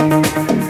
Música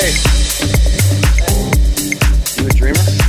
Hey, you a dreamer?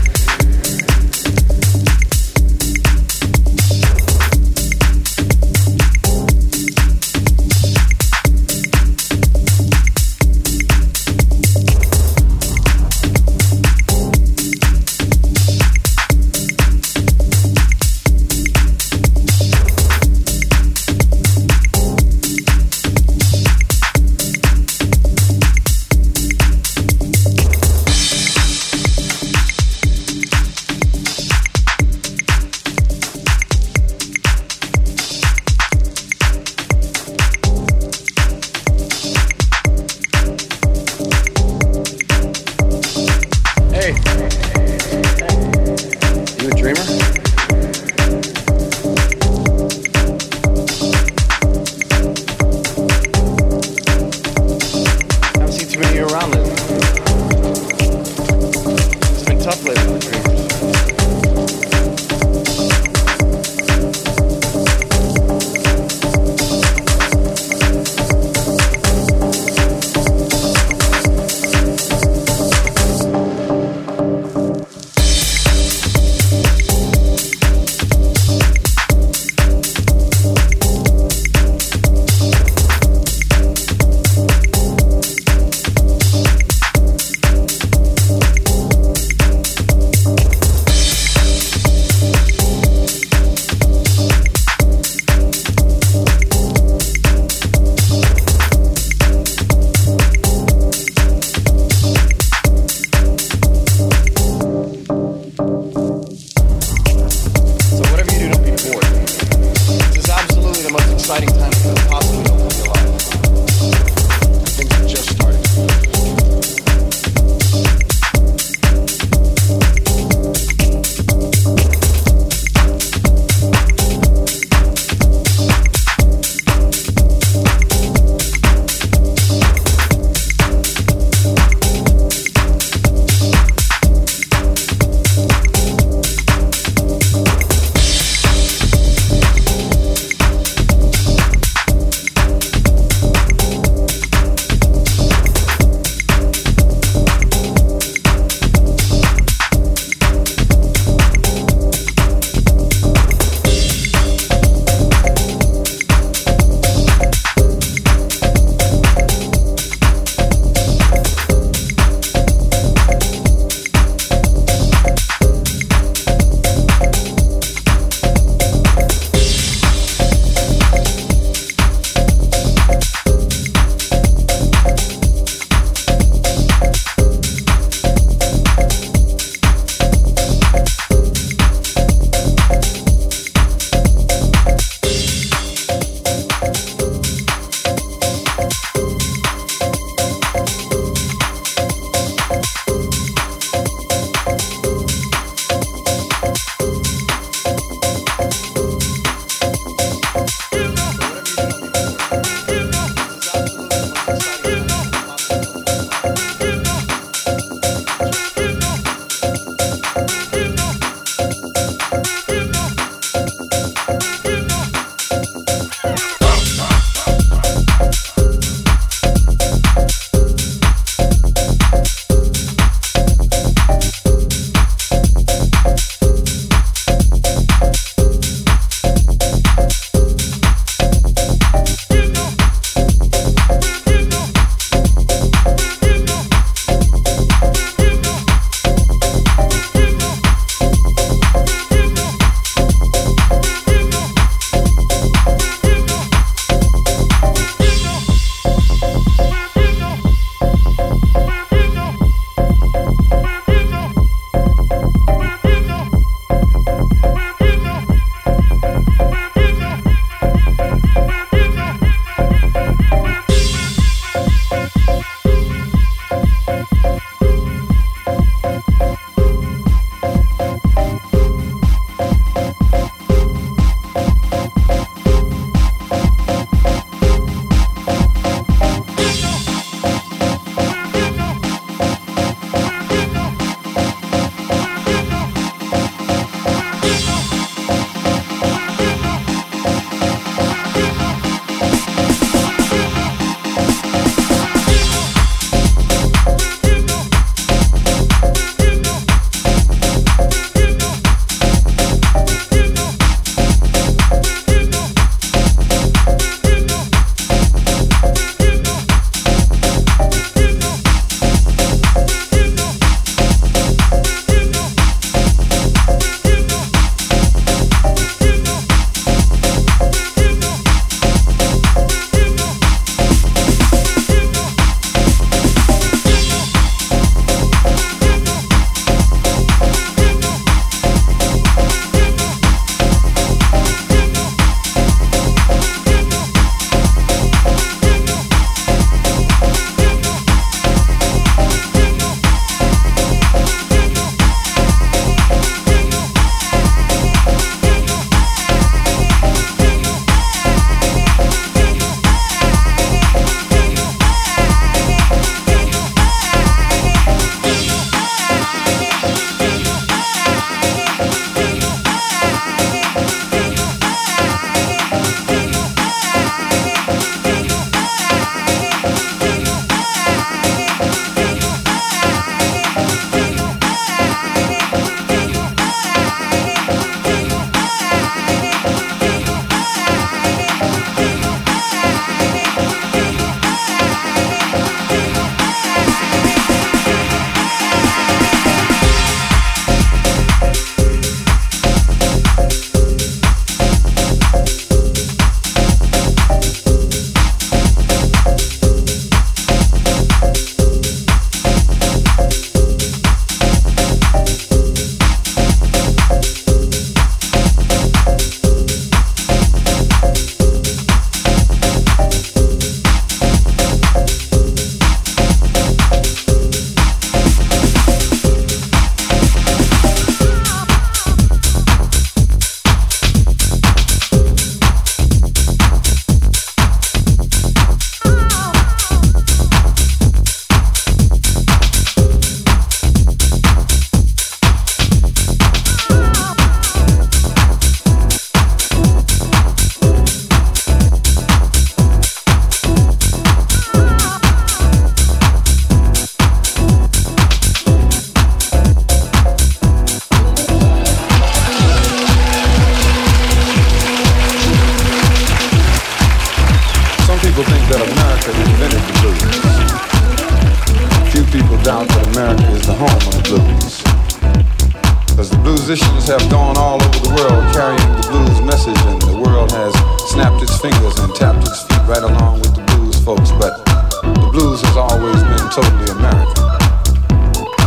Have gone all over the world carrying the blues message, and the world has snapped its fingers and tapped its feet right along with the blues folks. But the blues has always been totally American.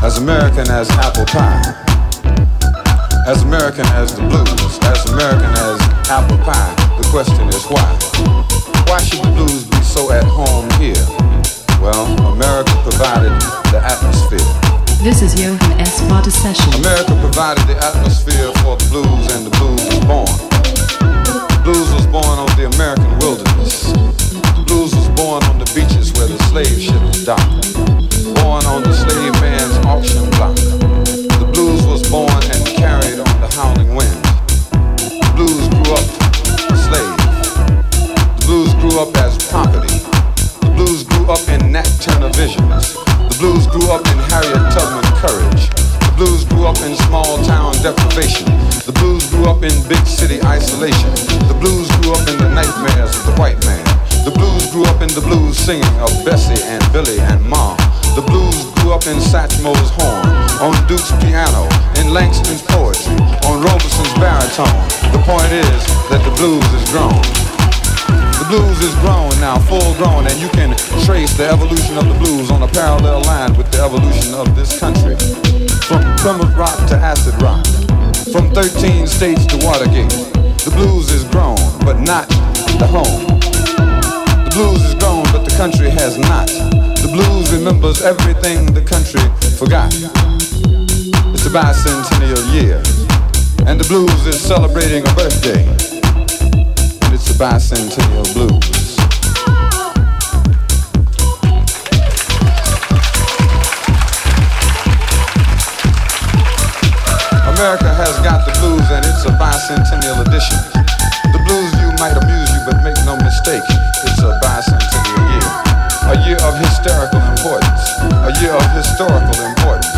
As American as apple pie. As American as the blues. As American as apple pie. The question is why? Why should the blues be so at home here? Well, America provided the atmosphere. This is Johan S. Vata Session. America provided the atmosphere for the blues and the blues singing of Bessie and Billy and Ma. The blues grew up in Satchmo's horn, on Duke's piano, in Langston's poetry, on Robeson's baritone. The point is that the blues is grown. The blues is grown now, full grown, and you can trace the evolution of the blues on a parallel line with the evolution of this country. From Plymouth Rock to acid rock, from 13 states to Watergate. The blues is grown, but not the home. The blues is grown, country has not. The blues remembers everything the country forgot. It's a bicentennial year, and the blues is celebrating a birthday And it's the bicentennial blues. America has got the blues and it's a bicentennial edition. The blues you might amuse you, but make no mistake, it's a bicentennial hysterical importance. A year of historical importance.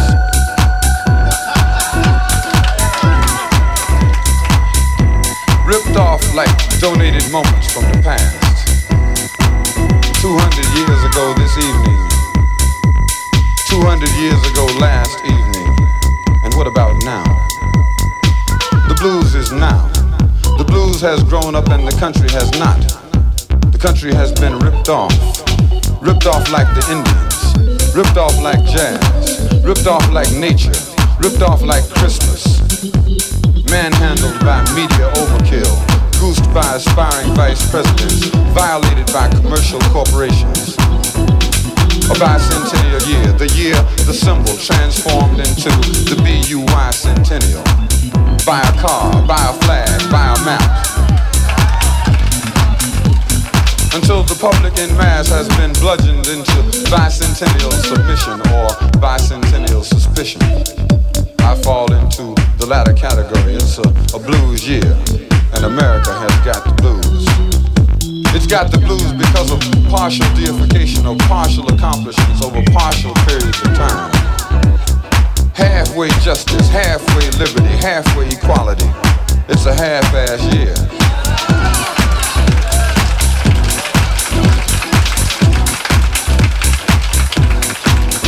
ripped off like donated moments from the past. 200 years ago this evening. 200 years ago last evening. And what about now? The blues is now. The blues has grown up and the country has not. The country has been ripped off. Ripped off like the Indians. Ripped off like jazz. Ripped off like nature. Ripped off like Christmas manhandled by media overkill, goosed by aspiring vice presidents, violated by commercial corporations. A bicentennial year, the year the symbol transformed into the BUY centennial. Buy a car, buy a flag, buy a map. Until the public in mass has been bludgeoned into bicentennial submission or bicentennial suspicion. I fall into the latter category. It's a, a blues year, and America has got the blues. It's got the blues because of partial deification or partial accomplishments over partial periods of time. Halfway justice, halfway liberty, halfway equality. It's a half-ass year.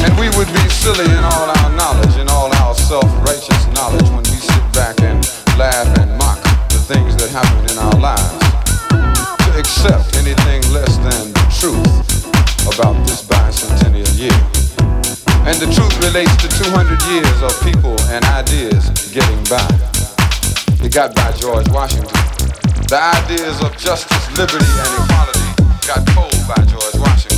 And we would be silly in all our knowledge, in all our self-righteous knowledge when we sit back and laugh and mock the things that happen in our lives. To accept anything less than the truth about this bicentennial year. And the truth relates to 200 years of people and ideas getting by. It got by George Washington. The ideas of justice, liberty, and equality got told by George Washington.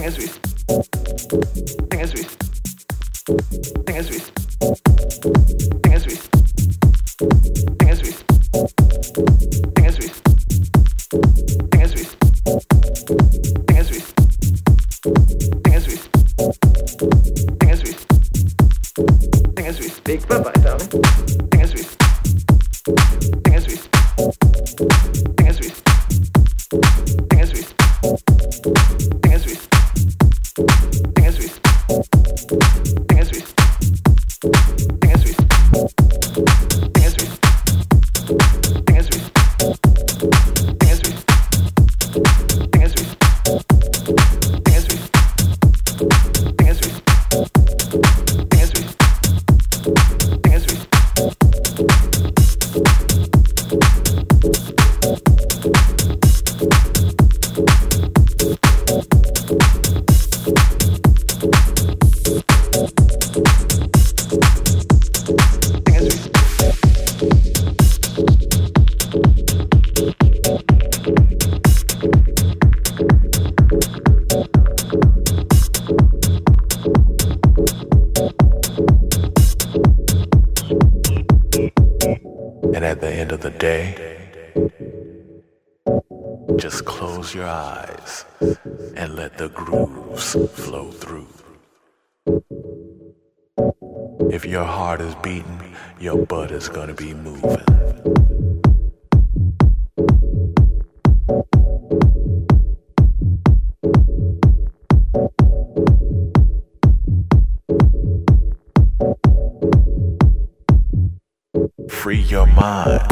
Thing is we. Thing is we. Thing is we. Thing is we. Thing is we. If your heart is beating, your butt is gonna be moving. Free your mind.